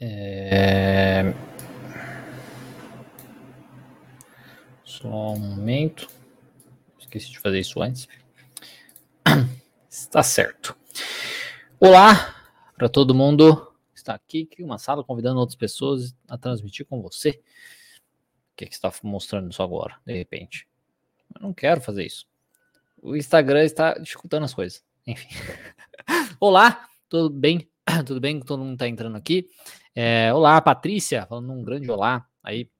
É... Só um momento. Esqueci de fazer isso antes. Está certo. Olá para todo mundo que está aqui, aqui uma sala convidando outras pessoas a transmitir com você. O que, que está mostrando isso agora, de repente? Eu não quero fazer isso. O Instagram está dificultando as coisas. Enfim. Olá, tudo bem? Tudo bem? Todo mundo está entrando aqui. É, olá, Patrícia, falando um grande olá aí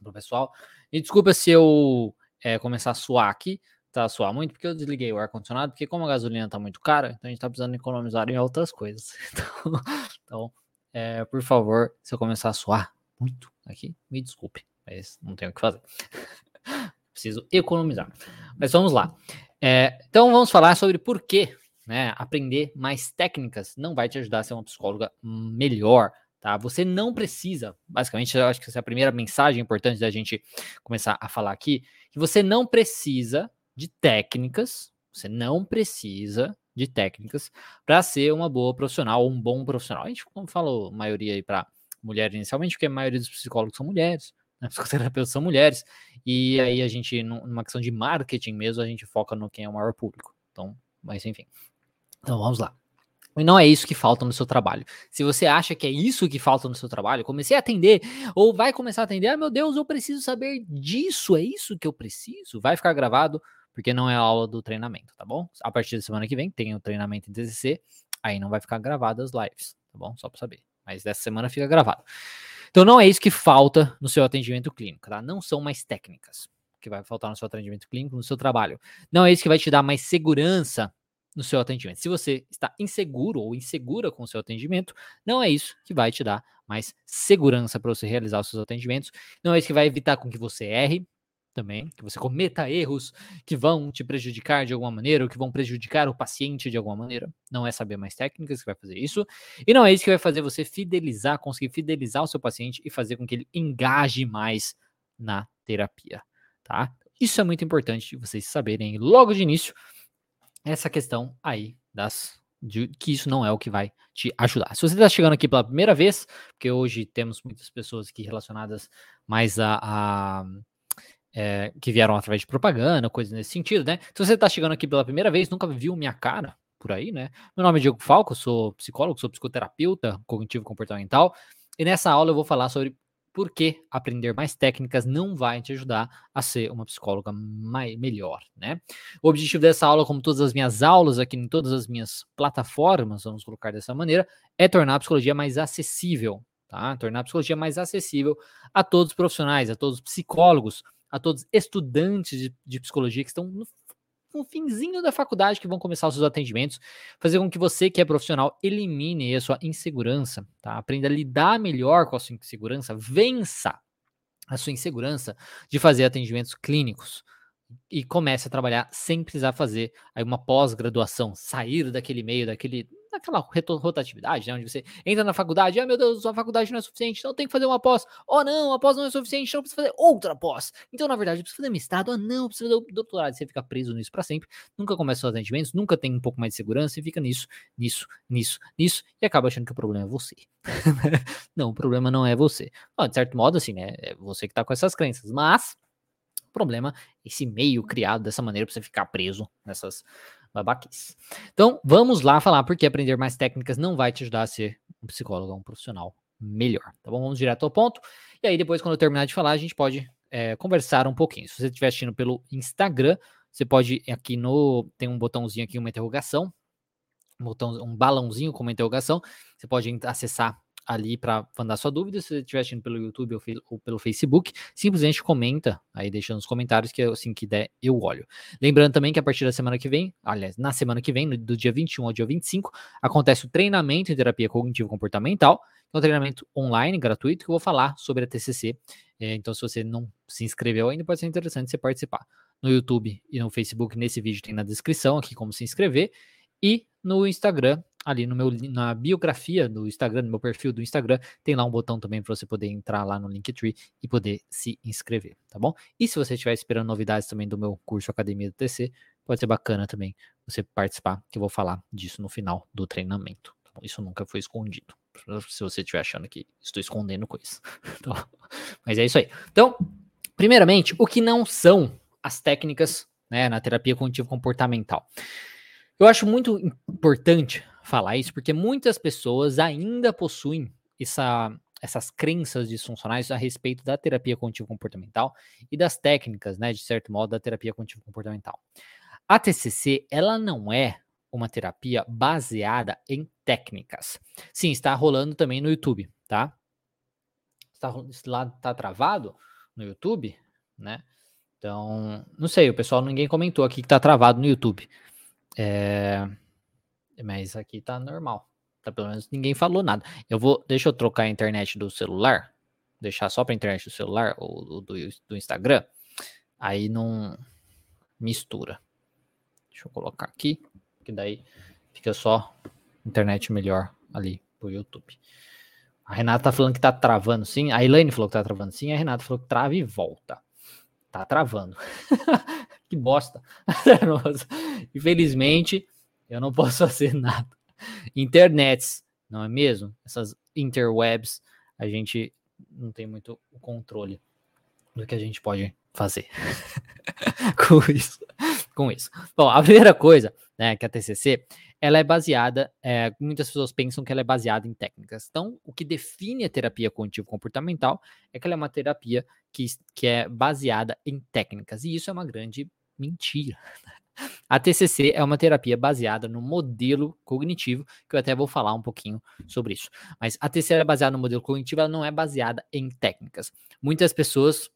pro pessoal. E desculpa se eu é, começar a suar aqui, tá suar muito, porque eu desliguei o ar-condicionado, porque como a gasolina tá muito cara, então a gente tá precisando economizar em outras coisas. Então, então é, por favor, se eu começar a suar muito aqui, me desculpe, mas não tenho o que fazer. Preciso economizar. Mas vamos lá. É, então vamos falar sobre por que né, aprender mais técnicas não vai te ajudar a ser uma psicóloga melhor, tá? Você não precisa, basicamente, eu acho que essa é a primeira mensagem importante da gente começar a falar aqui, que você não precisa de técnicas, você não precisa de técnicas para ser uma boa profissional ou um bom profissional. A gente, falou, maioria aí para mulheres inicialmente, porque a maioria dos psicólogos são mulheres, né? psicoterapeutas são mulheres, e aí a gente, numa questão de marketing mesmo, a gente foca no quem é o maior público. Então, mas enfim. Então vamos lá. E não é isso que falta no seu trabalho. Se você acha que é isso que falta no seu trabalho, comecei a atender, ou vai começar a atender, ah, meu Deus, eu preciso saber disso, é isso que eu preciso, vai ficar gravado, porque não é a aula do treinamento, tá bom? A partir da semana que vem tem o treinamento em TCC, aí não vai ficar gravado as lives, tá bom? Só para saber. Mas dessa semana fica gravado. Então não é isso que falta no seu atendimento clínico, tá? Não são mais técnicas que vai faltar no seu atendimento clínico, no seu trabalho. Não é isso que vai te dar mais segurança no seu atendimento. Se você está inseguro ou insegura com o seu atendimento, não é isso que vai te dar mais segurança para você realizar os seus atendimentos. Não é isso que vai evitar com que você erre também, que você cometa erros que vão te prejudicar de alguma maneira ou que vão prejudicar o paciente de alguma maneira. Não é saber mais técnicas que vai fazer isso. E não é isso que vai fazer você fidelizar, conseguir fidelizar o seu paciente e fazer com que ele engaje mais na terapia, tá? Isso é muito importante vocês saberem logo de início essa questão aí das de que isso não é o que vai te ajudar. Se você está chegando aqui pela primeira vez, porque hoje temos muitas pessoas aqui relacionadas mais a, a é, que vieram através de propaganda, coisas nesse sentido, né? Se você está chegando aqui pela primeira vez, nunca viu minha cara por aí, né? Meu nome é Diego Falco, sou psicólogo, sou psicoterapeuta cognitivo comportamental, e nessa aula eu vou falar sobre por que aprender mais técnicas não vai te ajudar a ser uma psicóloga mais, melhor, né? O objetivo dessa aula, como todas as minhas aulas aqui em todas as minhas plataformas, vamos colocar dessa maneira, é tornar a psicologia mais acessível, tá? Tornar a psicologia mais acessível a todos os profissionais, a todos os psicólogos, a todos estudantes de, de psicologia que estão no no finzinho da faculdade que vão começar os seus atendimentos, fazer com que você que é profissional elimine a sua insegurança, tá? Aprenda a lidar melhor com a sua insegurança, vença a sua insegurança de fazer atendimentos clínicos e comece a trabalhar sem precisar fazer aí uma pós-graduação, sair daquele meio, daquele naquela rotatividade, né? Onde você entra na faculdade, ah, meu Deus, a faculdade não é suficiente, então tem que fazer uma pós. Oh, não, a pós não é suficiente, então precisa fazer outra pós. Então, na verdade, precisa fazer mestrado, ah, não, precisa fazer doutorado. Você fica preso nisso para sempre, nunca começa os atendimentos, nunca tem um pouco mais de segurança e fica nisso, nisso, nisso, nisso, e acaba achando que o problema é você. não, o problema não é você. de certo modo, assim, né? É você que tá com essas crenças, mas problema esse meio criado dessa maneira para você ficar preso nessas babaquice. Então, vamos lá falar porque aprender mais técnicas não vai te ajudar a ser um psicólogo, um profissional melhor, tá bom? Vamos direto ao ponto. E aí, depois, quando eu terminar de falar, a gente pode é, conversar um pouquinho. Se você estiver assistindo pelo Instagram, você pode aqui no. Tem um botãozinho aqui, uma interrogação. Um, botão, um balãozinho com uma interrogação. Você pode acessar ali para mandar sua dúvida. Se você estiver assistindo pelo YouTube ou, ou, pelo Facebook, simplesmente comenta aí, deixa nos comentários que assim que der eu olho. Lembrando também que a partir da semana que vem, aliás, na semana que vem, do dia 21 ao dia 25, acontece o treinamento em terapia cognitivo-comportamental, que é um treinamento online, gratuito, que eu vou falar sobre a TCC. É, então, se você não se inscreveu ainda, pode ser interessante você participar. No YouTube e no Facebook, nesse vídeo tem na descrição aqui como se inscrever. E no Instagram ali no meu, na biografia do Instagram, no meu perfil do Instagram, tem lá um botão também para você poder entrar lá no Linktree e poder se inscrever, tá bom? E se você estiver esperando novidades também do meu curso Academia do TC, pode ser bacana também você participar, que eu vou falar disso no final do treinamento, tá Isso nunca foi escondido. Se você estiver achando que estou escondendo coisa. Então, mas é isso aí. Então, primeiramente, o que não são as técnicas né, na terapia cognitivo comportamental? Eu acho muito importante falar isso, porque muitas pessoas ainda possuem essa, essas crenças disfuncionais a respeito da terapia cognitivo comportamental e das técnicas, né, de certo modo, da terapia cognitivo comportamental. A TCC, ela não é uma terapia baseada em técnicas. Sim, está rolando também no YouTube, tá? Está, lá tá travado no YouTube, né? Então, não sei, o pessoal, ninguém comentou aqui que tá travado no YouTube. É... Mas aqui tá normal. Tá, pelo menos ninguém falou nada. Eu vou. Deixa eu trocar a internet do celular. Deixar só pra internet do celular ou do, do Instagram. Aí não mistura. Deixa eu colocar aqui. Que daí fica só internet melhor ali pro YouTube. A Renata tá falando que tá travando sim. A Elaine falou que tá travando sim. A Renata falou que trava e volta. Tá travando. que bosta. Infelizmente, eu não posso fazer nada. Internets, não é mesmo? Essas interwebs, a gente não tem muito controle do que a gente pode fazer com isso. Com isso. Bom, a primeira coisa, né, que a TCC, ela é baseada, é, muitas pessoas pensam que ela é baseada em técnicas. Então, o que define a terapia cognitivo-comportamental é que ela é uma terapia que, que é baseada em técnicas. E isso é uma grande mentira. A TCC é uma terapia baseada no modelo cognitivo, que eu até vou falar um pouquinho sobre isso. Mas a TCC é baseada no modelo cognitivo, ela não é baseada em técnicas. Muitas pessoas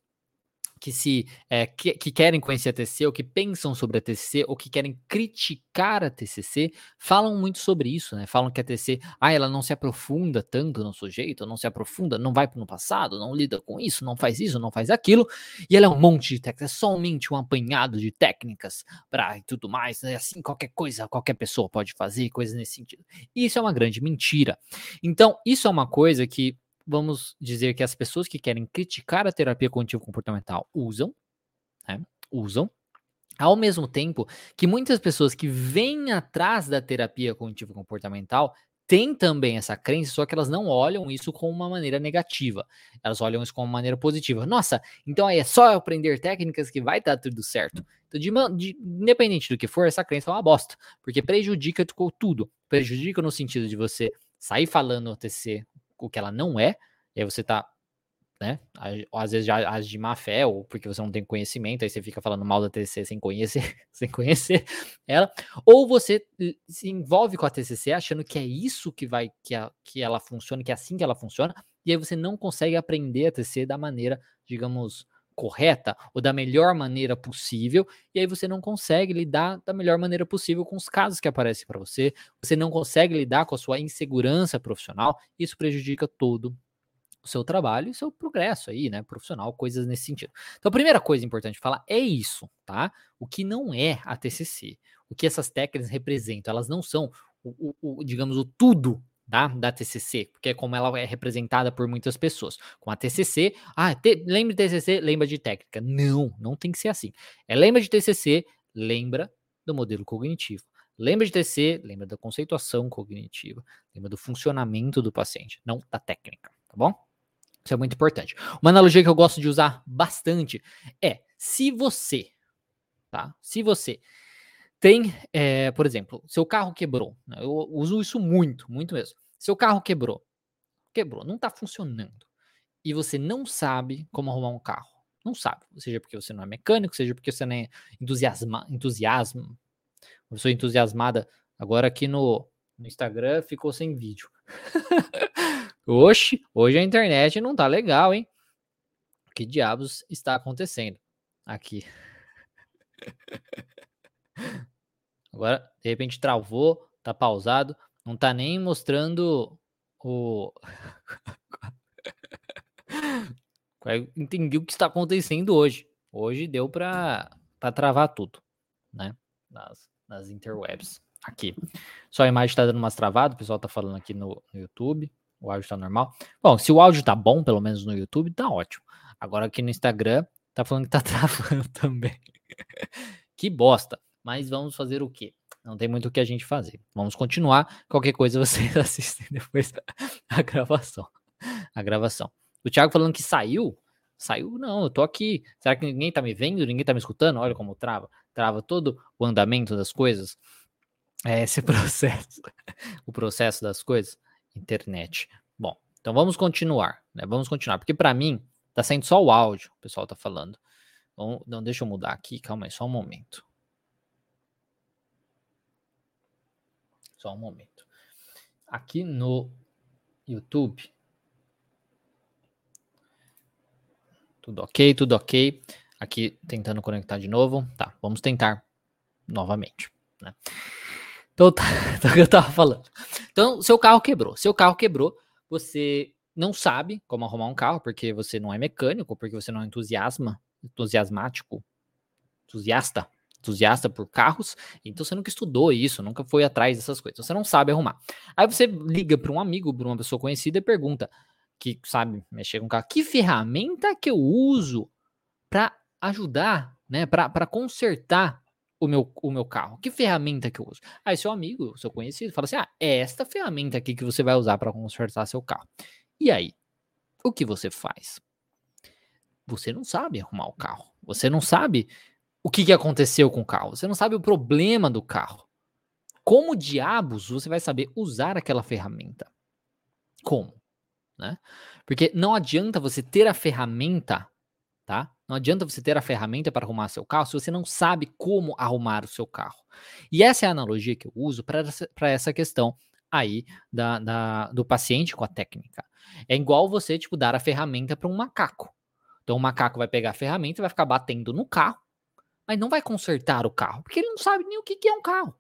que se é, que, que, querem conhecer a TCC, ou que pensam sobre a TCC, ou que querem criticar a TCC, falam muito sobre isso, né? Falam que a TCC, ah, ela não se aprofunda tanto no sujeito, não se aprofunda, não vai no passado, não lida com isso, não faz isso, não faz aquilo, e ela é um monte de técnicas, é somente um apanhado de técnicas para e tudo mais, né? Assim, qualquer coisa, qualquer pessoa pode fazer, coisas nesse sentido. E isso é uma grande mentira. Então, isso é uma coisa que vamos dizer que as pessoas que querem criticar a terapia cognitivo-comportamental usam, né? Usam. Ao mesmo tempo que muitas pessoas que vêm atrás da terapia cognitivo-comportamental têm também essa crença, só que elas não olham isso como uma maneira negativa. Elas olham isso como uma maneira positiva. Nossa, então aí é só aprender técnicas que vai dar tudo certo. Então, de, de, independente do que for, essa crença é uma bosta, porque prejudica tudo. Prejudica no sentido de você sair falando o TC o que ela não é, e aí você tá, né, às vezes já age de má fé, ou porque você não tem conhecimento, aí você fica falando mal da TCC sem conhecer, sem conhecer ela, ou você se envolve com a TCC achando que é isso que vai, que, a, que ela funciona, que é assim que ela funciona, e aí você não consegue aprender a TCC da maneira, digamos, correta ou da melhor maneira possível, e aí você não consegue lidar da melhor maneira possível com os casos que aparecem para você, você não consegue lidar com a sua insegurança profissional, isso prejudica todo o seu trabalho e seu progresso aí, né, profissional, coisas nesse sentido. Então, a primeira coisa importante falar é isso, tá? O que não é a TCC, o que essas técnicas representam, elas não são o, o, o digamos, o tudo da, da TCC, porque é como ela é representada por muitas pessoas. Com a TCC, ah, te, lembra de TCC, lembra de técnica. Não, não tem que ser assim. É lembra de TCC, lembra do modelo cognitivo. Lembra de TCC, lembra da conceituação cognitiva, lembra do funcionamento do paciente, não da técnica, tá bom? Isso é muito importante. Uma analogia que eu gosto de usar bastante é se você, tá? Se você tem, é, por exemplo, seu carro quebrou. Né? Eu uso isso muito, muito mesmo. Seu carro quebrou. Quebrou, não está funcionando. E você não sabe como arrumar um carro. Não sabe. Seja porque você não é mecânico, seja porque você não é entusiasma, entusiasmo. Eu sou entusiasmada. Agora aqui no, no Instagram ficou sem vídeo. Oxe, hoje a internet não tá legal, hein? Que diabos está acontecendo aqui? Agora, de repente, travou, tá pausado, não tá nem mostrando o. Entendi o que está acontecendo hoje. Hoje deu para travar tudo, né? Nas, nas interwebs. Aqui. Só a imagem está dando umas travadas, o pessoal tá falando aqui no, no YouTube. O áudio tá normal. Bom, se o áudio tá bom, pelo menos no YouTube, tá ótimo. Agora aqui no Instagram, tá falando que tá travando também. que bosta. Mas vamos fazer o quê? Não tem muito o que a gente fazer. Vamos continuar. Qualquer coisa vocês assistem depois a gravação. A gravação. O Thiago falando que saiu. Saiu, não, eu tô aqui. Será que ninguém tá me vendo? Ninguém tá me escutando? Olha como trava. Trava todo o andamento das coisas. É esse processo. o processo das coisas. Internet. Bom, então vamos continuar. Né? Vamos continuar. Porque para mim, tá saindo só o áudio, o pessoal tá falando. Não, deixa eu mudar aqui. Calma aí, só um momento. Só um momento. Aqui no YouTube. Tudo ok, tudo ok. Aqui tentando conectar de novo. Tá, vamos tentar novamente. Né? Então, tá, então, que eu tava falando. Então, seu carro quebrou. Seu carro quebrou, você não sabe como arrumar um carro, porque você não é mecânico, porque você não é entusiasma, entusiasmático, entusiasta entusiasta por carros, então você nunca estudou isso, nunca foi atrás dessas coisas, você não sabe arrumar. Aí você liga para um amigo, para uma pessoa conhecida e pergunta, que sabe mexer com carro, que ferramenta que eu uso para ajudar, né, para consertar o meu, o meu carro? Que ferramenta que eu uso? Aí seu amigo, seu conhecido, fala assim: ah, é esta ferramenta aqui que você vai usar para consertar seu carro. E aí, o que você faz? Você não sabe arrumar o carro. Você não sabe o que, que aconteceu com o carro. Você não sabe o problema do carro. Como diabos você vai saber usar aquela ferramenta? Como? Né? Porque não adianta você ter a ferramenta, tá? Não adianta você ter a ferramenta para arrumar seu carro se você não sabe como arrumar o seu carro. E essa é a analogia que eu uso para essa questão aí da, da, do paciente com a técnica. É igual você, tipo, dar a ferramenta para um macaco. Então o macaco vai pegar a ferramenta e vai ficar batendo no carro mas não vai consertar o carro, porque ele não sabe nem o que, é um carro.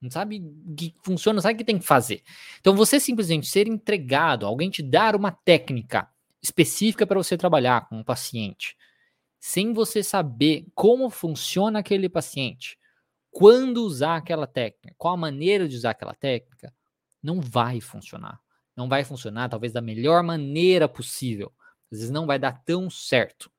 Não sabe que funciona, não sabe o que tem que fazer. Então, você simplesmente ser entregado, alguém te dar uma técnica específica para você trabalhar com um paciente, sem você saber como funciona aquele paciente, quando usar aquela técnica, qual a maneira de usar aquela técnica, não vai funcionar. Não vai funcionar, talvez da melhor maneira possível. Às vezes não vai dar tão certo.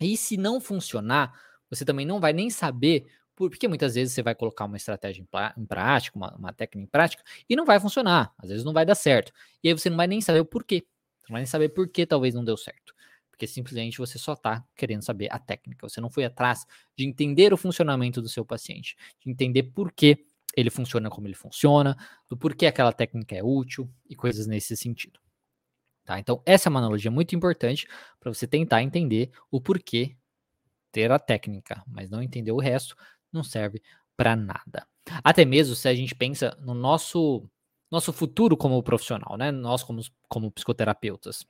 E se não funcionar, você também não vai nem saber, porque muitas vezes você vai colocar uma estratégia em, prática, uma, uma técnica em prática, e não vai funcionar, às vezes não vai dar certo. E aí você não vai nem saber o porquê. Você não vai nem saber por que talvez não deu certo. Porque simplesmente você só está querendo saber a técnica. Você não foi atrás de entender o funcionamento do seu paciente, de entender por que ele funciona como ele funciona, do porquê aquela técnica é útil e coisas nesse sentido. Tá? Então, essa é uma analogia muito importante para você tentar entender o porquê ter a técnica, mas não entender o resto, não serve para nada. Até mesmo se a gente pensa no nosso nosso futuro como profissional, né? Nós como, como psicoterapeutas.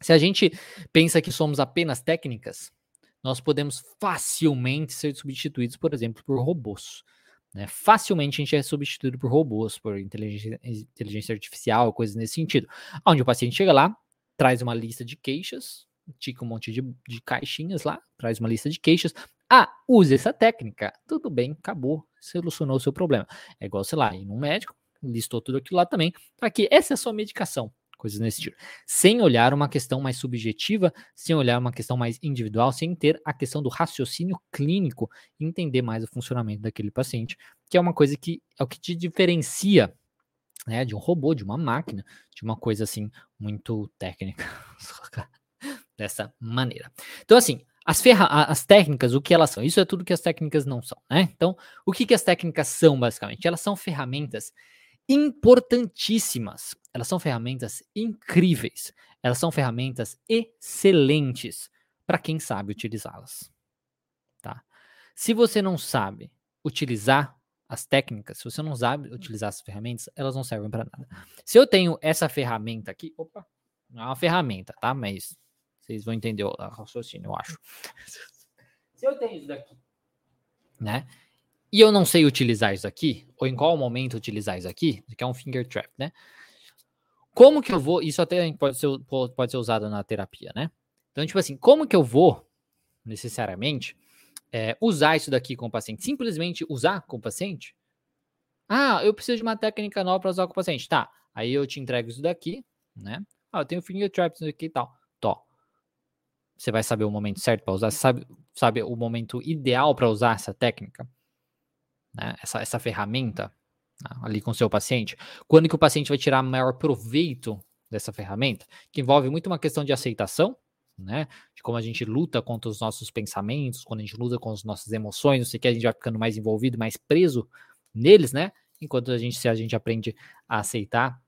Se a gente pensa que somos apenas técnicas, nós podemos facilmente ser substituídos, por exemplo, por robôs. Né? Facilmente a gente é substituído por robôs, por inteligência, inteligência artificial, coisas nesse sentido. Onde o paciente chega lá, traz uma lista de queixas, tica um monte de, de caixinhas lá, traz uma lista de queixas. Ah, use essa técnica. Tudo bem, acabou, solucionou o seu problema. É igual, sei lá, ir num médico, listou tudo aquilo lá também, aqui, essa é a sua medicação, coisas nesse tipo. Sem olhar uma questão mais subjetiva, sem olhar uma questão mais individual, sem ter a questão do raciocínio clínico, entender mais o funcionamento daquele paciente, que é uma coisa que é o que te diferencia né, de um robô, de uma máquina, de uma coisa assim muito técnica. dessa maneira. Então, assim, as, ferra as técnicas, o que elas são? Isso é tudo que as técnicas não são, né? Então, o que, que as técnicas são, basicamente? Elas são ferramentas importantíssimas. Elas são ferramentas incríveis. Elas são ferramentas excelentes para quem sabe utilizá-las. Tá? Se você não sabe utilizar as técnicas, se você não sabe utilizar as ferramentas, elas não servem para nada. Se eu tenho essa ferramenta aqui, opa, não é uma ferramenta, tá? Mas vocês vão entender o raciocínio, eu acho. Se eu tenho isso daqui, né? E eu não sei utilizar isso aqui, ou em qual momento utilizar isso aqui, que é um finger trap, né? Como que eu vou. Isso até pode ser, pode ser usado na terapia, né? Então, tipo assim, como que eu vou, necessariamente, é, usar isso daqui com o paciente? Simplesmente usar com o paciente? Ah, eu preciso de uma técnica nova para usar com o paciente. Tá, aí eu te entrego isso daqui, né? Ah, eu tenho finger traps aqui e tal. Tó. Você vai saber o momento certo para usar? Sabe, sabe o momento ideal para usar essa técnica? né, essa, essa ferramenta né, ali com o seu paciente, quando que o paciente vai tirar maior proveito dessa ferramenta, que envolve muito uma questão de aceitação, né? De como a gente luta contra os nossos pensamentos, quando a gente luta com as nossas emoções, não sei o que, a gente vai ficando mais envolvido, mais preso neles, né? Enquanto a gente, se a gente aprende a aceitar,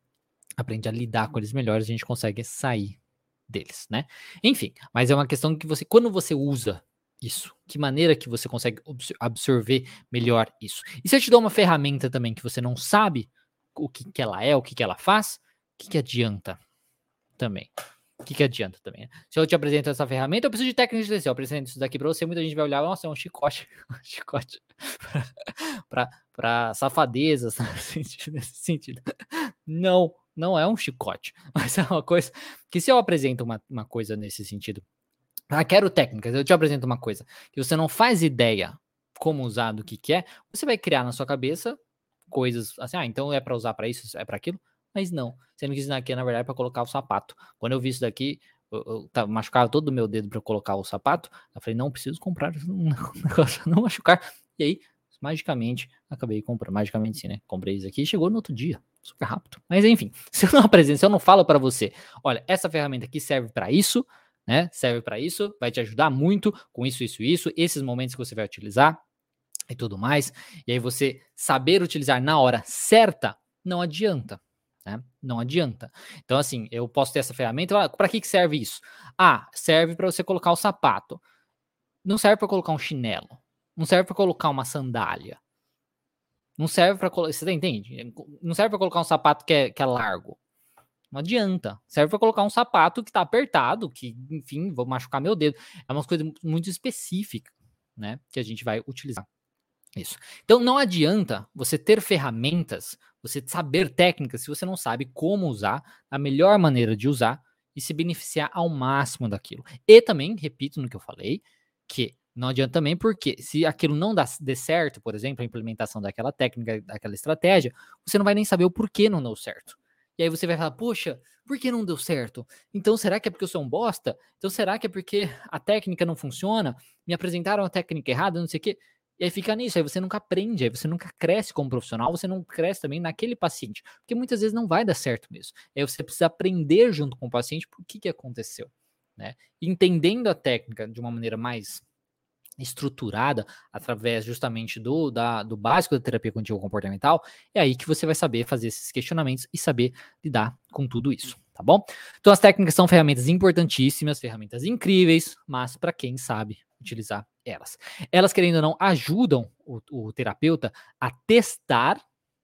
aprende a lidar com eles melhores, a gente consegue sair deles, né? Enfim, mas é uma questão que você, quando você usa isso, que maneira que você consegue absorver melhor isso. E se eu te dou uma ferramenta também que você não sabe o que, que ela é, o que, que ela faz, o que, que adianta também? O que, que adianta também? Né? Se eu te apresento essa ferramenta, eu preciso de técnica de TC. Eu apresento isso daqui para você, muita gente vai olhar, nossa, é um chicote, um chicote para safadezas, nesse sentido. Não, não é um chicote, mas é uma coisa que se eu apresento uma, uma coisa nesse sentido, ah, quero técnicas, eu te apresento uma coisa que você não faz ideia como usar do que, que é, você vai criar na sua cabeça coisas assim, ah, então é para usar para isso, é para aquilo. Mas não, sendo que isso daqui, na verdade, é para colocar o sapato. Quando eu vi isso daqui, eu, eu machucava todo o meu dedo para colocar o sapato. Eu falei, não preciso comprar um negócio, não machucar. E aí, magicamente, acabei comprando. Magicamente, sim, né? Comprei isso aqui e chegou no outro dia, super rápido. Mas enfim, se eu não apresento, se eu não falo para você, olha, essa ferramenta aqui serve para isso, né? Serve para isso, vai te ajudar muito com isso, isso, isso, esses momentos que você vai utilizar e tudo mais. E aí você saber utilizar na hora certa não adianta. Né? Não adianta. Então, assim, eu posso ter essa ferramenta. Para que, que serve isso? Ah, serve para você colocar o sapato. Não serve para colocar um chinelo. Não serve para colocar uma sandália. Não serve para colocar. Você entende? Não serve para colocar um sapato que é, que é largo. Não adianta. Serve para colocar um sapato que está apertado, que, enfim, vou machucar meu dedo. É uma coisa muito específica, né? Que a gente vai utilizar. Isso. Então não adianta você ter ferramentas, você saber técnicas, se você não sabe como usar, a melhor maneira de usar e se beneficiar ao máximo daquilo. E também, repito no que eu falei, que não adianta também porque se aquilo não dá, dê certo, por exemplo, a implementação daquela técnica, daquela estratégia, você não vai nem saber o porquê não deu certo. E aí você vai falar, poxa, por que não deu certo? Então será que é porque eu sou um bosta? Então será que é porque a técnica não funciona? Me apresentaram a técnica errada, não sei o quê. E aí fica nisso, aí você nunca aprende, aí você nunca cresce como profissional, você não cresce também naquele paciente, porque muitas vezes não vai dar certo mesmo. Aí você precisa aprender junto com o paciente por que, que aconteceu, né? Entendendo a técnica de uma maneira mais estruturada através justamente do, da, do básico da terapia cognitivo comportamental, é aí que você vai saber fazer esses questionamentos e saber lidar com tudo isso, tá bom? Então as técnicas são ferramentas importantíssimas, ferramentas incríveis, mas para quem sabe utilizar elas. Elas, querendo ou não, ajudam o, o terapeuta a testar,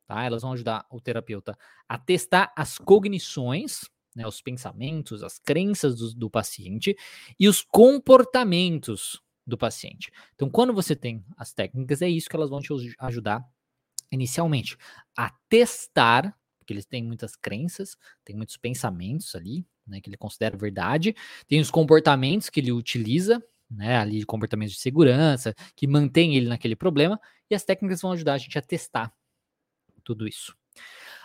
tá? Elas vão ajudar o terapeuta a testar as cognições, né, os pensamentos, as crenças do, do paciente e os comportamentos do paciente. Então, quando você tem as técnicas, é isso que elas vão te ajudar inicialmente a testar, porque eles têm muitas crenças, tem muitos pensamentos ali, né, que ele considera verdade, tem os comportamentos que ele utiliza, né, ali comportamentos de segurança, que mantém ele naquele problema, e as técnicas vão ajudar a gente a testar tudo isso.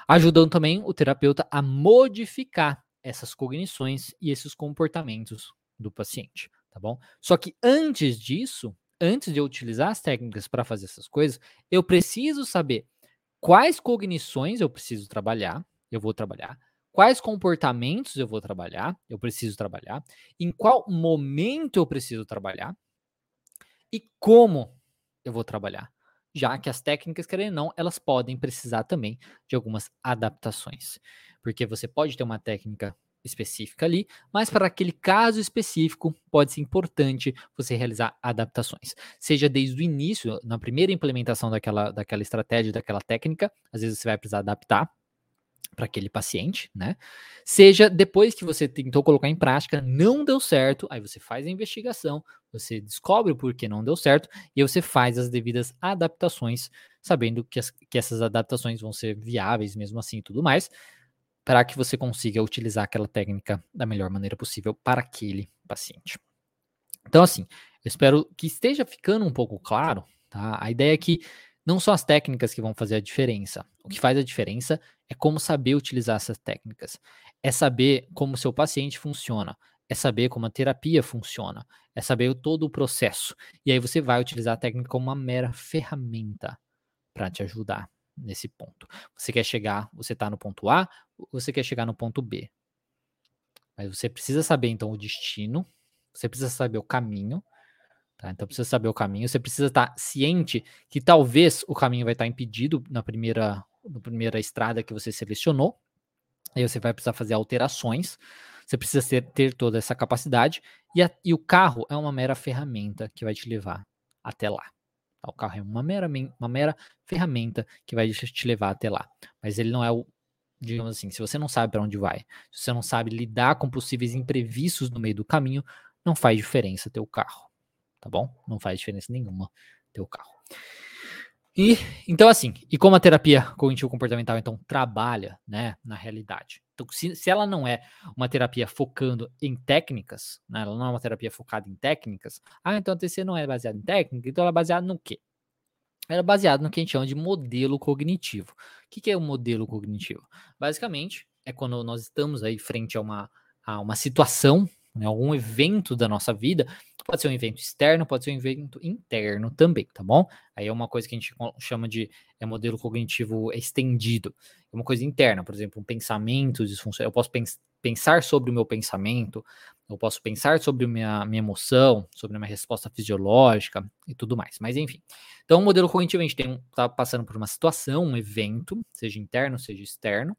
Ajudando também o terapeuta a modificar essas cognições e esses comportamentos do paciente tá bom? Só que antes disso, antes de eu utilizar as técnicas para fazer essas coisas, eu preciso saber quais cognições eu preciso trabalhar, eu vou trabalhar, quais comportamentos eu vou trabalhar, eu preciso trabalhar, em qual momento eu preciso trabalhar e como eu vou trabalhar. Já que as técnicas, querendo ou não, elas podem precisar também de algumas adaptações. Porque você pode ter uma técnica específica ali, mas para aquele caso específico pode ser importante você realizar adaptações. Seja desde o início, na primeira implementação daquela, daquela estratégia, daquela técnica, às vezes você vai precisar adaptar para aquele paciente, né? Seja depois que você tentou colocar em prática, não deu certo, aí você faz a investigação, você descobre o porquê não deu certo e você faz as devidas adaptações, sabendo que, as, que essas adaptações vão ser viáveis mesmo assim e tudo mais para que você consiga utilizar aquela técnica da melhor maneira possível para aquele paciente. Então, assim, eu espero que esteja ficando um pouco claro, tá? A ideia é que não são as técnicas que vão fazer a diferença. O que faz a diferença é como saber utilizar essas técnicas. É saber como o seu paciente funciona. É saber como a terapia funciona. É saber todo o processo. E aí você vai utilizar a técnica como uma mera ferramenta para te ajudar nesse ponto. Você quer chegar, você está no ponto A, você quer chegar no ponto B. Mas você precisa saber então o destino, você precisa saber o caminho, tá? Então precisa saber o caminho, você precisa estar tá ciente que talvez o caminho vai estar tá impedido na primeira, na primeira estrada que você selecionou. Aí você vai precisar fazer alterações. Você precisa ter, ter toda essa capacidade e, a, e o carro é uma mera ferramenta que vai te levar até lá. O carro é uma mera, uma mera ferramenta que vai te levar até lá. Mas ele não é o, digamos assim, se você não sabe para onde vai, se você não sabe lidar com possíveis imprevistos no meio do caminho, não faz diferença ter o carro, tá bom? Não faz diferença nenhuma ter o carro. E então assim, e como a terapia cognitivo comportamental então trabalha, né, na realidade. Então, se, se ela não é uma terapia focando em técnicas, né, ela não é uma terapia focada em técnicas, ah, então a TC não é baseada em técnica, então ela é baseada no quê? Ela é baseada no que a gente chama de modelo cognitivo. O que, que é o um modelo cognitivo? Basicamente, é quando nós estamos aí frente a uma, a uma situação né, algum evento da nossa vida, pode ser um evento externo, pode ser um evento interno também, tá bom? Aí é uma coisa que a gente chama de é modelo cognitivo estendido. É uma coisa interna, por exemplo, um pensamento disfuncional. Eu posso pens pensar sobre o meu pensamento, eu posso pensar sobre minha, minha emoção, sobre a minha resposta fisiológica e tudo mais. Mas enfim. Então, o modelo cognitivo, a gente tem, tá passando por uma situação, um evento, seja interno, seja externo,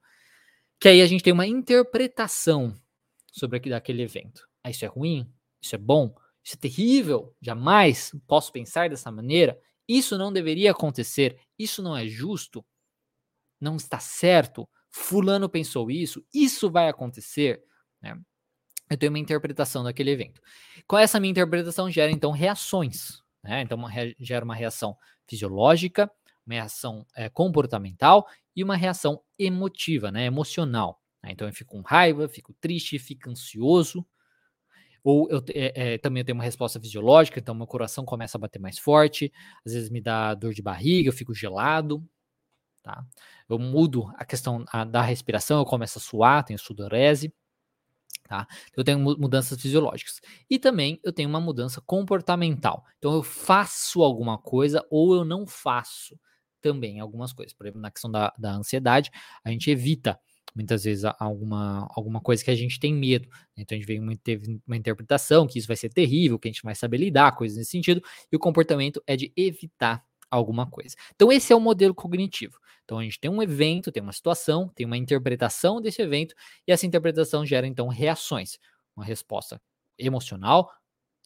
que aí a gente tem uma interpretação sobre aquele evento. Ah, isso é ruim? Isso é bom? Isso é terrível? Jamais posso pensar dessa maneira? Isso não deveria acontecer? Isso não é justo? Não está certo? Fulano pensou isso? Isso vai acontecer? Né? Eu tenho uma interpretação daquele evento. Com essa minha interpretação gera então reações. Né? Então uma, gera uma reação fisiológica, uma reação é, comportamental e uma reação emotiva, né? emocional. Né? Então eu fico com raiva, fico triste, fico ansioso. Ou eu, é, é, também eu tenho uma resposta fisiológica, então meu coração começa a bater mais forte, às vezes me dá dor de barriga, eu fico gelado, tá? Eu mudo a questão a, da respiração, eu começo a suar, tenho sudorese, tá? Eu tenho mudanças fisiológicas. E também eu tenho uma mudança comportamental. Então eu faço alguma coisa ou eu não faço também algumas coisas. Por exemplo, na questão da, da ansiedade, a gente evita muitas vezes alguma, alguma coisa que a gente tem medo. Né? Então a gente uma, teve uma interpretação que isso vai ser terrível, que a gente vai saber lidar, coisas nesse sentido, e o comportamento é de evitar alguma coisa. Então esse é o modelo cognitivo. Então a gente tem um evento, tem uma situação, tem uma interpretação desse evento, e essa interpretação gera então reações, uma resposta emocional,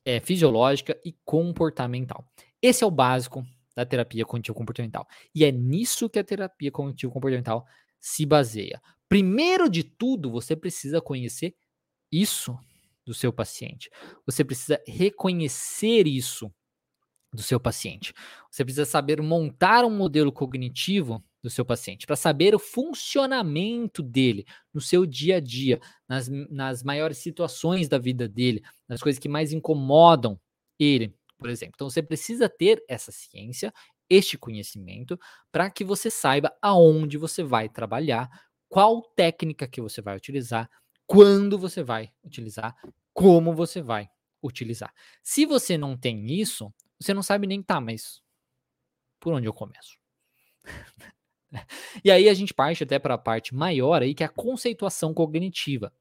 é, fisiológica e comportamental. Esse é o básico da terapia cognitivo comportamental. E é nisso que a terapia cognitivo comportamental se baseia. Primeiro de tudo, você precisa conhecer isso do seu paciente. Você precisa reconhecer isso do seu paciente. Você precisa saber montar um modelo cognitivo do seu paciente para saber o funcionamento dele no seu dia a dia, nas, nas maiores situações da vida dele, nas coisas que mais incomodam ele, por exemplo. Então você precisa ter essa ciência, este conhecimento, para que você saiba aonde você vai trabalhar, qual técnica que você vai utilizar, quando você vai utilizar, como você vai utilizar. Se você não tem isso, você não sabe nem tá, mas por onde eu começo? e aí a gente parte até para a parte maior aí, que é a conceituação cognitiva,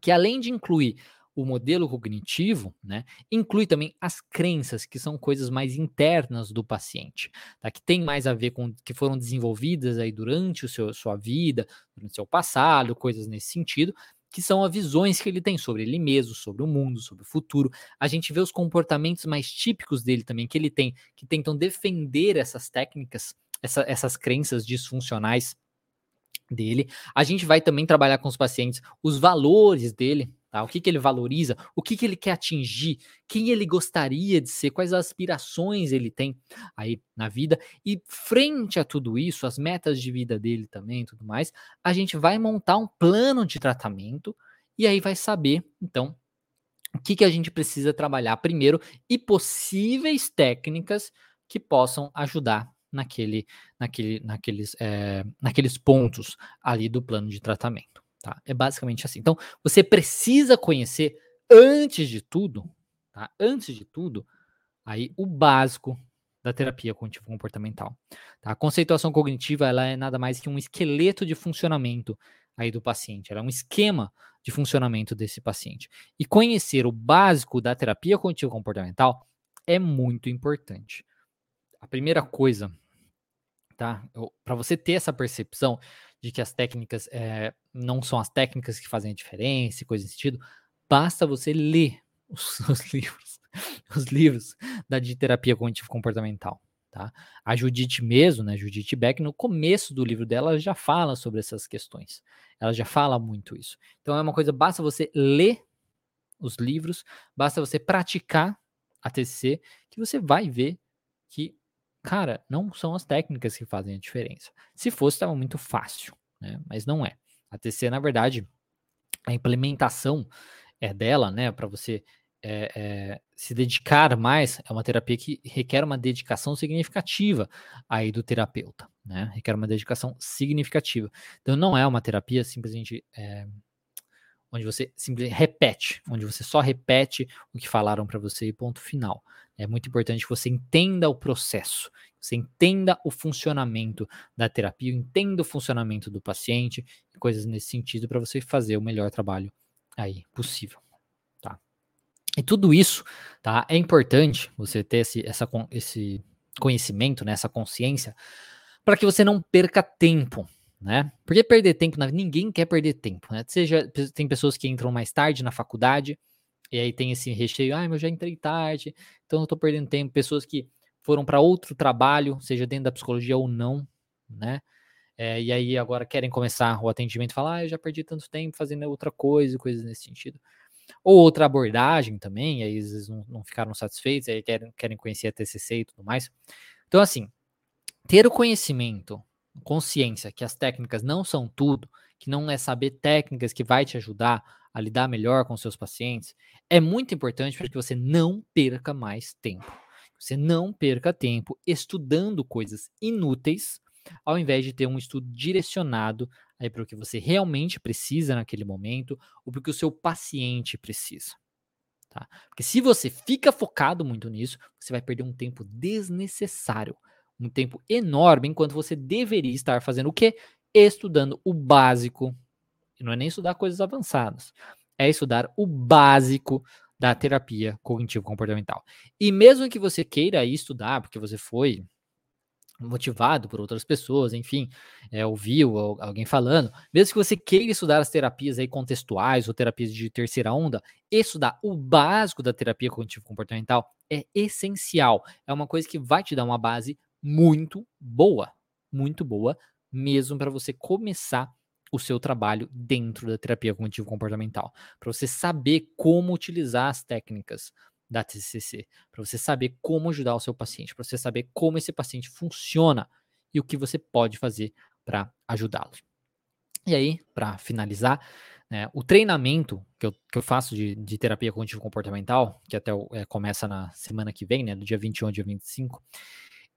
que além de incluir o modelo cognitivo, né, inclui também as crenças, que são coisas mais internas do paciente, tá? que tem mais a ver com que foram desenvolvidas aí durante o seu sua vida, durante o seu passado, coisas nesse sentido, que são as visões que ele tem sobre ele mesmo, sobre o mundo, sobre o futuro. A gente vê os comportamentos mais típicos dele também, que ele tem, que tentam defender essas técnicas, essa, essas crenças disfuncionais dele. A gente vai também trabalhar com os pacientes os valores dele, Tá? O que, que ele valoriza, o que, que ele quer atingir, quem ele gostaria de ser, quais aspirações ele tem aí na vida. E frente a tudo isso, as metas de vida dele também tudo mais, a gente vai montar um plano de tratamento e aí vai saber, então, o que, que a gente precisa trabalhar primeiro e possíveis técnicas que possam ajudar naquele, naquele, naqueles, é, naqueles pontos ali do plano de tratamento. Tá? É basicamente assim. Então, você precisa conhecer, antes de tudo, tá? antes de tudo, aí o básico da terapia cognitivo comportamental. Tá? A conceituação cognitiva ela é nada mais que um esqueleto de funcionamento aí do paciente, ela é um esquema de funcionamento desse paciente. E conhecer o básico da terapia cognitivo comportamental é muito importante. A primeira coisa, tá? Para você ter essa percepção de que as técnicas é, não são as técnicas que fazem a diferença, coisa nesse sentido, basta você ler os, os livros, os livros da terapia cognitivo comportamental. Tá? A Judith mesmo, né, Judith Beck, no começo do livro dela, já fala sobre essas questões. Ela já fala muito isso. Então é uma coisa, basta você ler os livros, basta você praticar a TCC, que você vai ver que, cara, não são as técnicas que fazem a diferença. Se fosse, estava muito fácil, né? mas não é. A TCC, na verdade, a implementação é dela, né, para você é, é, se dedicar mais, é uma terapia que requer uma dedicação significativa aí do terapeuta, né? Requer uma dedicação significativa. Então não é uma terapia simplesmente é, onde você simplesmente repete, onde você só repete o que falaram para você e ponto final. É muito importante que você entenda o processo, você entenda o funcionamento da terapia, entenda o funcionamento do paciente, coisas nesse sentido para você fazer o melhor trabalho aí possível. E tudo isso, tá? É importante você ter esse, essa, esse conhecimento, né, essa consciência, para que você não perca tempo, né? Porque perder tempo, ninguém quer perder tempo, né? Seja, tem pessoas que entram mais tarde na faculdade, e aí tem esse recheio, ah, eu já entrei tarde, então eu tô perdendo tempo. Pessoas que foram para outro trabalho, seja dentro da psicologia ou não, né? É, e aí agora querem começar o atendimento e falar, ah, eu já perdi tanto tempo fazendo outra coisa, coisas nesse sentido. Ou outra abordagem também, aí eles não, não ficaram satisfeitos, aí querem, querem conhecer a TCC e tudo mais. Então, assim, ter o conhecimento, consciência que as técnicas não são tudo, que não é saber técnicas que vai te ajudar a lidar melhor com seus pacientes, é muito importante para que você não perca mais tempo. Você não perca tempo estudando coisas inúteis, ao invés de ter um estudo direcionado aí para o que você realmente precisa naquele momento ou para o que o seu paciente precisa. Tá? Porque se você fica focado muito nisso, você vai perder um tempo desnecessário, um tempo enorme, enquanto você deveria estar fazendo o quê? Estudando o básico. Não é nem estudar coisas avançadas, é estudar o básico da terapia cognitivo-comportamental. E mesmo que você queira estudar, porque você foi motivado por outras pessoas, enfim, é, ouviu alguém falando, mesmo que você queira estudar as terapias aí contextuais ou terapias de terceira onda, estudar o básico da terapia cognitivo-comportamental é essencial. É uma coisa que vai te dar uma base muito boa, muito boa, mesmo para você começar o seu trabalho dentro da terapia cognitivo-comportamental, para você saber como utilizar as técnicas, da TCC, para você saber como ajudar o seu paciente, para você saber como esse paciente funciona e o que você pode fazer para ajudá-lo. E aí, para finalizar, né, o treinamento que eu, que eu faço de, de terapia cognitivo-comportamental, que até é, começa na semana que vem, né, do dia 21 ao dia 25,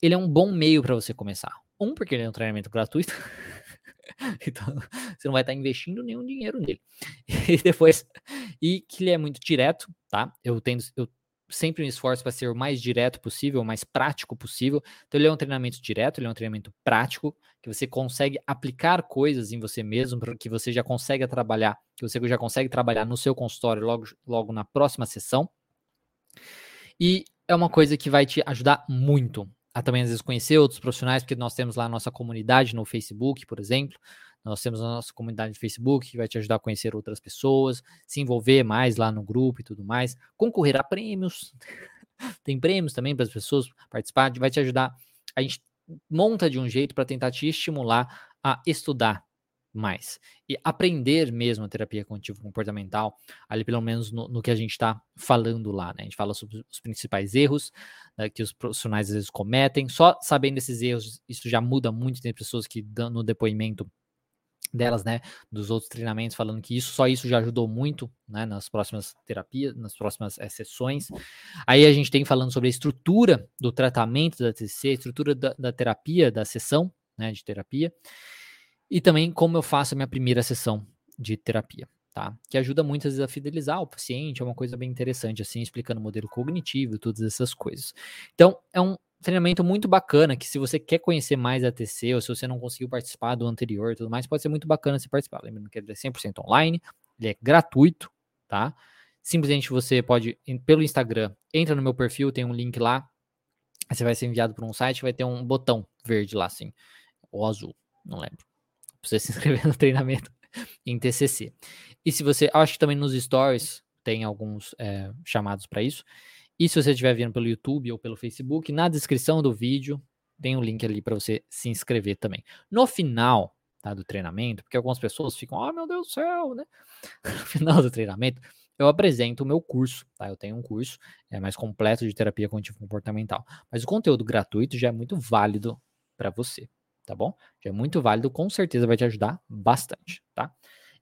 ele é um bom meio para você começar. Um, porque ele é um treinamento gratuito, então você não vai estar investindo nenhum dinheiro nele. E depois, e que ele é muito direto, tá? Eu tendo, eu sempre me esforço para ser o mais direto possível, o mais prático possível. Então, ele é um treinamento direto, ele é um treinamento prático, que você consegue aplicar coisas em você mesmo, que você já consegue trabalhar, que você já consegue trabalhar no seu consultório logo, logo na próxima sessão. E é uma coisa que vai te ajudar muito a também, às vezes, conhecer outros profissionais, porque nós temos lá a nossa comunidade no Facebook, por exemplo. Nós temos a nossa comunidade de Facebook que vai te ajudar a conhecer outras pessoas, se envolver mais lá no grupo e tudo mais, concorrer a prêmios. Tem prêmios também para as pessoas participar, vai te ajudar. A gente monta de um jeito para tentar te estimular a estudar mais e aprender mesmo a terapia cognitivo comportamental, ali pelo menos no, no que a gente está falando lá, né? A gente fala sobre os principais erros né, que os profissionais às vezes cometem. Só sabendo esses erros, isso já muda muito. Tem pessoas que no depoimento delas, né, dos outros treinamentos, falando que isso só isso já ajudou muito, né, nas próximas terapias, nas próximas é, sessões. Aí a gente tem falando sobre a estrutura do tratamento da TCC, a estrutura da, da terapia, da sessão, né, de terapia, e também como eu faço a minha primeira sessão de terapia, tá? Que ajuda vezes a fidelizar o paciente, é uma coisa bem interessante, assim, explicando o modelo cognitivo, todas essas coisas. Então, é um treinamento muito bacana, que se você quer conhecer mais a TC, ou se você não conseguiu participar do anterior e tudo mais, pode ser muito bacana você participar. Lembrando que ele é 100% online, ele é gratuito, tá? Simplesmente você pode, pelo Instagram, entra no meu perfil, tem um link lá, você vai ser enviado para um site, vai ter um botão verde lá, assim, ou azul, não lembro. Pra você se inscrever no treinamento em TCC. E se você, acho que também nos stories tem alguns é, chamados para isso. E se você estiver vendo pelo YouTube ou pelo Facebook, na descrição do vídeo tem um link ali para você se inscrever também. No final tá, do treinamento, porque algumas pessoas ficam, ah, oh, meu Deus do céu, né? No final do treinamento, eu apresento o meu curso, tá? Eu tenho um curso é mais completo de terapia cognitivo comportamental, mas o conteúdo gratuito já é muito válido para você, tá bom? Já é muito válido, com certeza vai te ajudar bastante, tá?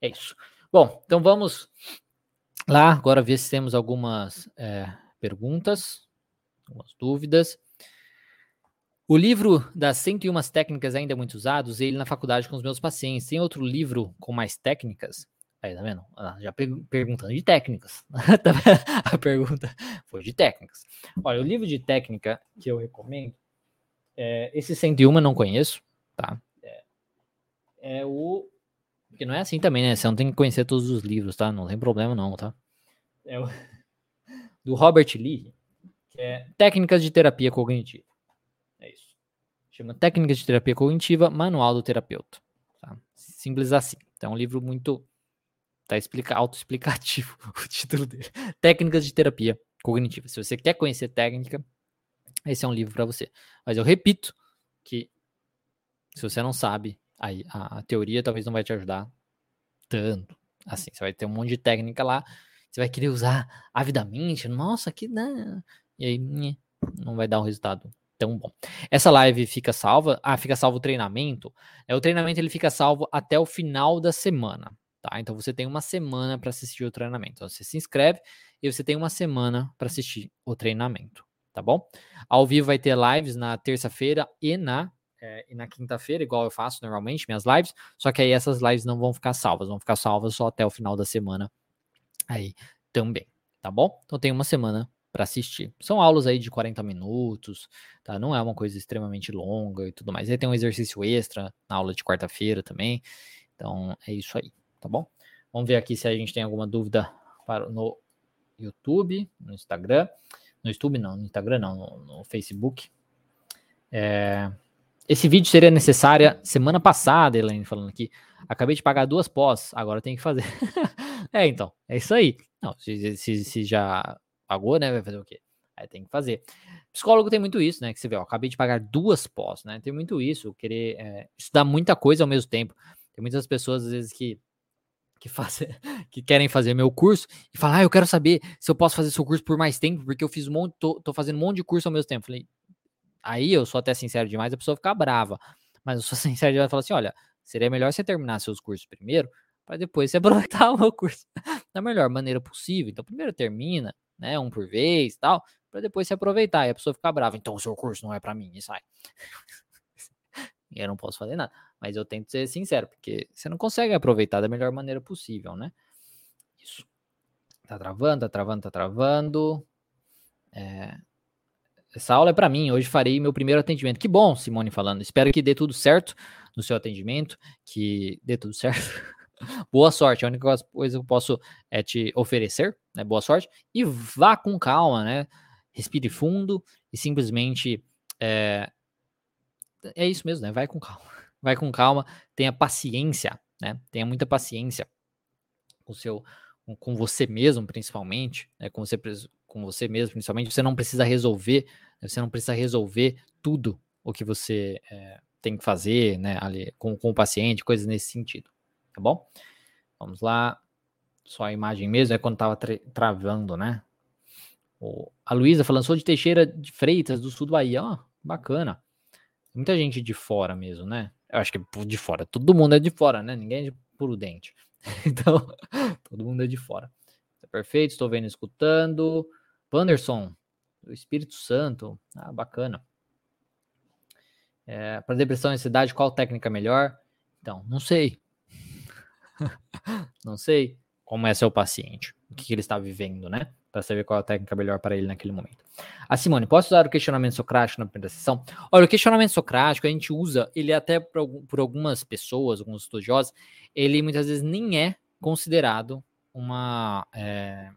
É isso. Bom, então vamos lá agora ver se temos algumas é, perguntas, algumas dúvidas. O livro das 101 técnicas ainda é muito usado, usei ele na faculdade com os meus pacientes. Tem outro livro com mais técnicas? Aí, tá vendo? Ah, já perguntando de técnicas. Tá a pergunta foi de técnicas. Olha, o livro de técnica que eu recomendo, é, esse 101 eu não conheço, tá? É, é, o. Porque não é assim também, né? Você não tem que conhecer todos os livros, tá? Não tem problema, não, tá? É o do Robert Lee, que é Técnicas de Terapia Cognitiva. É isso. Chama Técnicas de Terapia Cognitiva, Manual do Terapeuta. Tá? Simples assim. Então é um livro muito Tá explica, autoexplicativo o título dele. Técnicas de terapia cognitiva. Se você quer conhecer técnica, esse é um livro para você. Mas eu repito que se você não sabe, aí a, a, teoria talvez não vai te ajudar tanto. Assim, você vai ter um monte de técnica lá, você vai querer usar avidamente. Nossa, que né? E aí não vai dar um resultado tão bom. Essa live fica salva. Ah, fica salvo o treinamento. É o treinamento ele fica salvo até o final da semana. Tá? Então você tem uma semana para assistir o treinamento. Então você se inscreve e você tem uma semana para assistir o treinamento, tá bom? Ao vivo vai ter lives na terça-feira e na é, e na quinta-feira, igual eu faço normalmente, minhas lives, só que aí essas lives não vão ficar salvas, vão ficar salvas só até o final da semana aí também, tá bom? Então tem uma semana para assistir. São aulas aí de 40 minutos, tá? Não é uma coisa extremamente longa e tudo mais. Aí tem um exercício extra na aula de quarta-feira também. Então é isso aí tá bom? Vamos ver aqui se a gente tem alguma dúvida para, no YouTube, no Instagram. No YouTube não, no Instagram não, no, no Facebook. É, esse vídeo seria necessária semana passada, Elaine falando aqui. Acabei de pagar duas pós, agora tem que fazer. é, então, é isso aí. Não, se, se, se, já pagou, né? Vai fazer o quê? Aí tem que fazer. Psicólogo tem muito isso, né? Que você vê, ó, acabei de pagar duas pós, né? Tem muito isso, querer é, estudar muita coisa ao mesmo tempo. Tem muitas pessoas, às vezes, que que, faz, que querem fazer meu curso e falam, ah, eu quero saber se eu posso fazer seu curso por mais tempo, porque eu fiz um monte, tô, tô fazendo um monte de curso ao mesmo tempo. Falei, aí eu sou até sincero demais, a pessoa fica brava. Mas eu sou sincero demais e falo assim: olha, seria melhor você terminar seus cursos primeiro, para depois você aproveitar o meu curso da melhor maneira possível. Então, primeiro termina, né, um por vez tal, para depois você aproveitar. E a pessoa fica brava, então o seu curso não é para mim, e sai. eu não posso fazer nada. Mas eu tento ser sincero, porque você não consegue aproveitar da melhor maneira possível, né? Isso. Tá travando, tá travando, tá travando. É... Essa aula é para mim. Hoje farei meu primeiro atendimento. Que bom, Simone falando. Espero que dê tudo certo no seu atendimento, que dê tudo certo. boa sorte. A única coisa que eu posso é te oferecer, né? Boa sorte. E vá com calma, né? Respire fundo e simplesmente é, é isso mesmo, né? Vai com calma vai com calma, tenha paciência, né? Tenha muita paciência com seu com você mesmo, principalmente, né? com, você, com você mesmo, principalmente, você não precisa resolver, né? você não precisa resolver tudo o que você é, tem que fazer, né, ali, com, com o paciente, coisas nesse sentido, tá bom? Vamos lá, só a imagem mesmo, é quando tava tra travando, né? O, a Luísa falando, sou de Teixeira de Freitas, do sul do Bahia, ó, bacana. Muita gente de fora mesmo, né? Eu acho que de fora. Todo mundo é de fora, né? Ninguém é de prudente. Então, todo mundo é de fora. Tá perfeito, estou vendo escutando. Wanderson, o Espírito Santo. Ah, bacana. É, Para depressão e ansiedade, qual técnica melhor? Então, não sei. não sei. como é seu paciente, o que, ele está vivendo, né? Para saber qual é a técnica melhor para ele naquele momento. A Simone, posso usar o questionamento socrático na primeira sessão? Olha, o questionamento socrático a gente usa, ele até por, por algumas pessoas, alguns estudiosos, ele muitas vezes nem é considerado uma. É,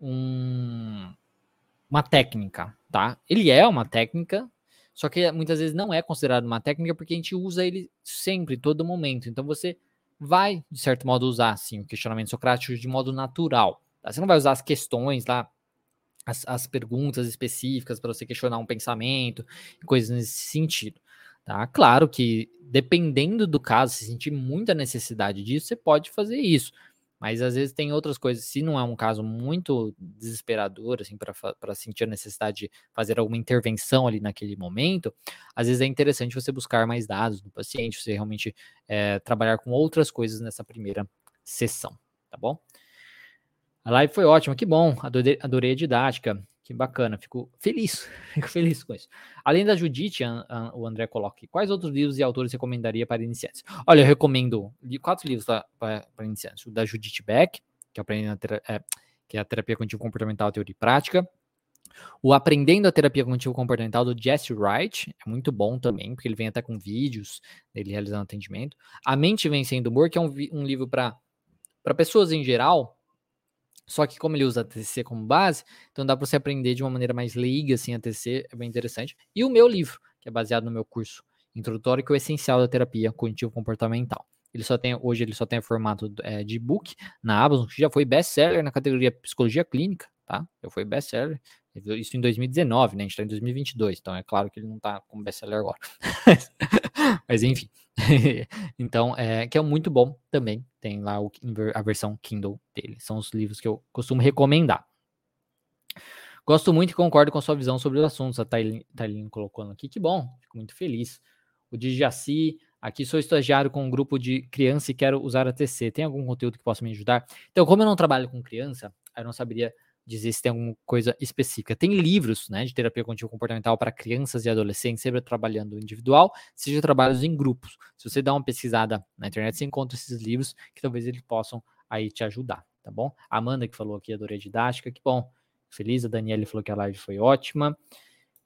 um, uma técnica, tá? Ele é uma técnica, só que muitas vezes não é considerado uma técnica porque a gente usa ele sempre, todo momento. Então você vai, de certo modo, usar assim, o questionamento socrático de modo natural. Tá? Você não vai usar as questões lá, as, as perguntas específicas para você questionar um pensamento, coisas nesse sentido. Tá? Claro que, dependendo do caso, se sentir muita necessidade disso, você pode fazer isso. Mas às vezes tem outras coisas, se não é um caso muito desesperador, assim, para sentir a necessidade de fazer alguma intervenção ali naquele momento, às vezes é interessante você buscar mais dados do paciente, você realmente é, trabalhar com outras coisas nessa primeira sessão, tá bom? A live foi ótima, que bom, adorei, adorei a didática. Que bacana, fico feliz, fico feliz com isso. Além da Judite, a, a, o André coloca quais outros livros e autores recomendaria para iniciantes? Olha, eu recomendo quatro livros para iniciantes. O da Judite Beck, que, é, que é a Terapia Cognitivo Comportamental, Teoria e Prática. O Aprendendo a Terapia Cognitivo Comportamental, do Jesse Wright, é muito bom também, porque ele vem até com vídeos dele realizando atendimento. A Mente Vencendo Humor, que é um, um livro para pessoas em geral, só que como ele usa a TCC como base, então dá para você aprender de uma maneira mais leiga assim a TCC, é bem interessante. E o meu livro, que é baseado no meu curso introdutório, que é o essencial da terapia cognitivo comportamental. Ele só tem hoje ele só tem formato é, de book na Amazon, que já foi best-seller na categoria psicologia clínica, tá? Já foi best-seller. Isso em 2019, né? A gente está em 2022, então é claro que ele não está como best-seller agora. Mas enfim. então, é, que é muito bom também. Tem lá o, a versão Kindle dele. São os livros que eu costumo recomendar. Gosto muito e concordo com a sua visão sobre os assuntos. A Thailin colocando aqui. Que bom, fico muito feliz. O Dijaci, aqui sou estagiário com um grupo de criança e quero usar a TC. Tem algum conteúdo que possa me ajudar? Então, como eu não trabalho com criança, eu não saberia dizer se tem alguma coisa específica. Tem livros né, de terapia cognitivo comportamental para crianças e adolescentes, seja trabalhando individual, seja trabalhos em grupos. Se você dá uma pesquisada na internet, você encontra esses livros que talvez eles possam aí te ajudar, tá bom? A Amanda que falou aqui, adorei a didática, que bom. Feliz, a Daniela falou que a live foi ótima.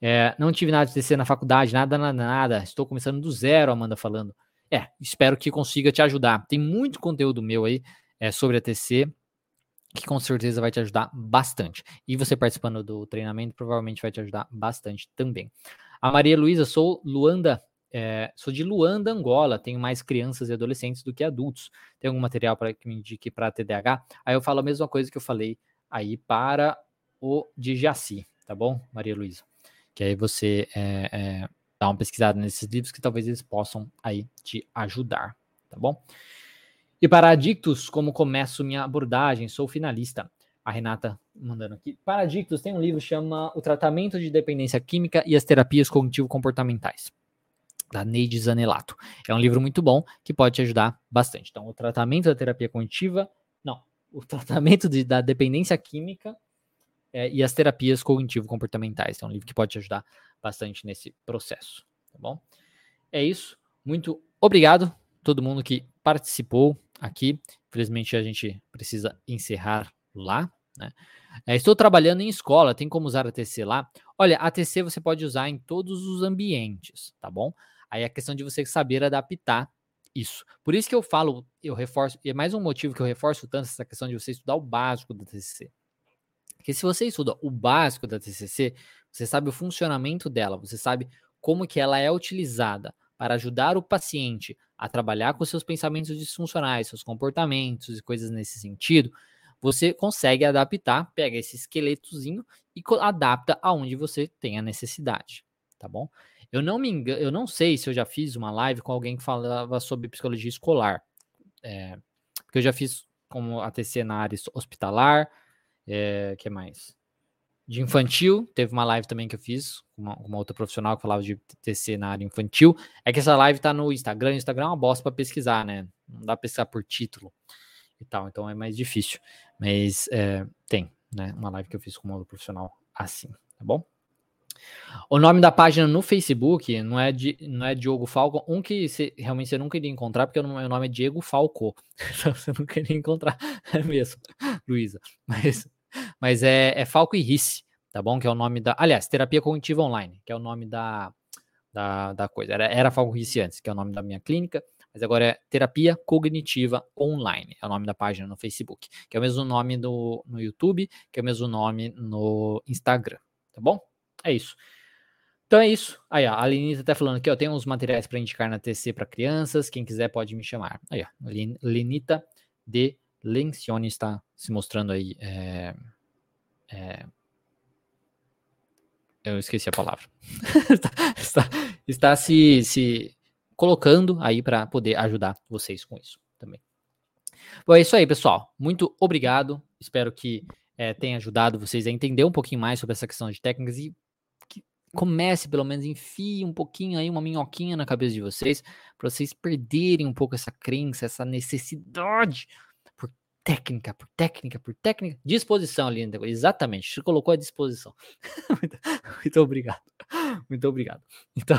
É, não tive nada de TC na faculdade, nada, nada, nada. Estou começando do zero, Amanda falando. É, espero que consiga te ajudar. Tem muito conteúdo meu aí é, sobre a TC que com certeza vai te ajudar bastante. E você participando do treinamento provavelmente vai te ajudar bastante também. A Maria Luísa, sou Luanda, é, sou de Luanda, Angola, tenho mais crianças e adolescentes do que adultos. Tem algum material para que me indique para TDAH? Aí eu falo a mesma coisa que eu falei aí para o de Jaci, tá bom, Maria Luísa? Que aí você é, é, dá uma pesquisada nesses livros que talvez eles possam aí te ajudar, tá bom? E para adictos, como começo minha abordagem? Sou finalista. A Renata mandando aqui. Para adictos, tem um livro que chama O Tratamento de Dependência Química e as Terapias Cognitivo-Comportamentais, da Neide Zanelato. É um livro muito bom que pode te ajudar bastante. Então, o tratamento da terapia cognitiva, não, o tratamento de, da dependência química é, e as terapias cognitivo-comportamentais. É um livro que pode te ajudar bastante nesse processo, tá bom? É isso. Muito obrigado todo mundo que participou aqui. Infelizmente a gente precisa encerrar lá. Né? É, estou trabalhando em escola, tem como usar a TC lá? Olha, a TC você pode usar em todos os ambientes, tá bom? Aí é questão de você saber adaptar isso. Por isso que eu falo, eu reforço, e é mais um motivo que eu reforço tanto essa questão de você estudar o básico da TCC. Porque se você estuda o básico da TCC, você sabe o funcionamento dela, você sabe como que ela é utilizada para ajudar o paciente a trabalhar com seus pensamentos disfuncionais, seus comportamentos e coisas nesse sentido, você consegue adaptar, pega esse esqueletozinho e adapta aonde você tem a necessidade, tá bom? Eu não me engano, eu não sei se eu já fiz uma live com alguém que falava sobre psicologia escolar, é, porque eu já fiz como ATC na área hospitalar, é, que mais? De infantil. Teve uma live também que eu fiz com uma, uma, outra profissional que falava de TC na área infantil. É que essa live tá no Instagram. O Instagram é uma bosta para pesquisar, né? Não dá pra pesquisar por título e tal, então é mais difícil. Mas é, tem, né? Uma live que eu fiz com uma outra profissional assim, tá bom? O nome da página no Facebook não é, de, não é Diogo Falco. Um que você, realmente você nunca iria encontrar, porque o meu nome é Diego Falco. Então você nunca iria encontrar. É mesmo, Luísa. Mas, mas é, é Falco e Risse, tá bom? Que é o nome da. Aliás, Terapia Cognitiva Online, que é o nome da, da, da coisa. Era, era Falco Risse antes, que é o nome da minha clínica. Mas agora é Terapia Cognitiva Online, é o nome da página no Facebook, que é o mesmo nome no, no YouTube, que é o mesmo nome no Instagram, tá bom? É isso. Então é isso. Aí, ó, a Lenita tá falando aqui, ó, tem uns materiais para indicar na TC para crianças. Quem quiser pode me chamar. Aí, ó, Lenita de Lencioni está se mostrando aí. É, é, eu esqueci a palavra. está, está, está, se, se colocando aí para poder ajudar vocês com isso também. Bom, é isso aí, pessoal. Muito obrigado. Espero que é, tenha ajudado vocês a entender um pouquinho mais sobre essa questão de técnicas e comece pelo menos, enfie um pouquinho aí, uma minhoquinha na cabeça de vocês, para vocês perderem um pouco essa crença, essa necessidade técnica, por técnica, por técnica. Disposição, Linda. Exatamente, você colocou a disposição. muito, muito, obrigado. Muito obrigado. Então,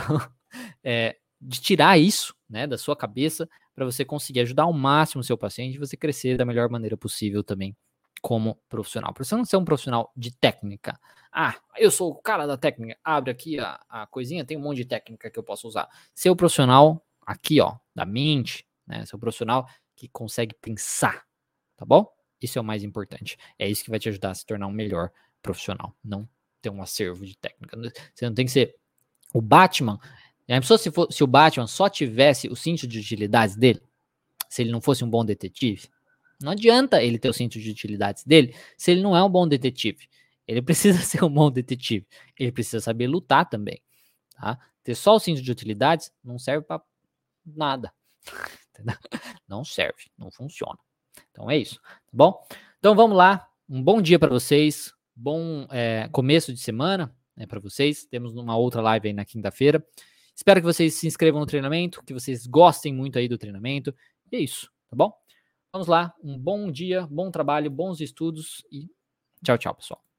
é, de tirar isso né, da sua cabeça para você conseguir ajudar ao máximo o seu paciente e você crescer da melhor maneira possível também como profissional. Para você não ser um profissional de técnica. Ah, eu sou o cara da técnica. Abre aqui a, a coisinha, tem um monte de técnica que eu posso usar. Ser o profissional aqui, ó, da mente, né? Ser o profissional que consegue pensar, tá bom? Isso é o mais importante. É isso que vai te ajudar a se tornar um melhor profissional. Não ter um acervo de técnica. Você não tem que ser o Batman. Já pensou se, for, se o Batman só tivesse o cinto de utilidades dele? Se ele não fosse um bom detetive? Não adianta ele ter o cinto de utilidades dele se ele não é um bom detetive. Ele precisa ser um bom detetive. Ele precisa saber lutar também. Tá? Ter só o cinto de utilidades não serve para nada. não serve, não funciona. Então é isso, tá bom? Então vamos lá. Um bom dia para vocês. Bom é, começo de semana né, para vocês. Temos uma outra live aí na quinta-feira. Espero que vocês se inscrevam no treinamento, que vocês gostem muito aí do treinamento. E é isso, tá bom? Vamos lá, um bom dia, bom trabalho, bons estudos e tchau, tchau, pessoal.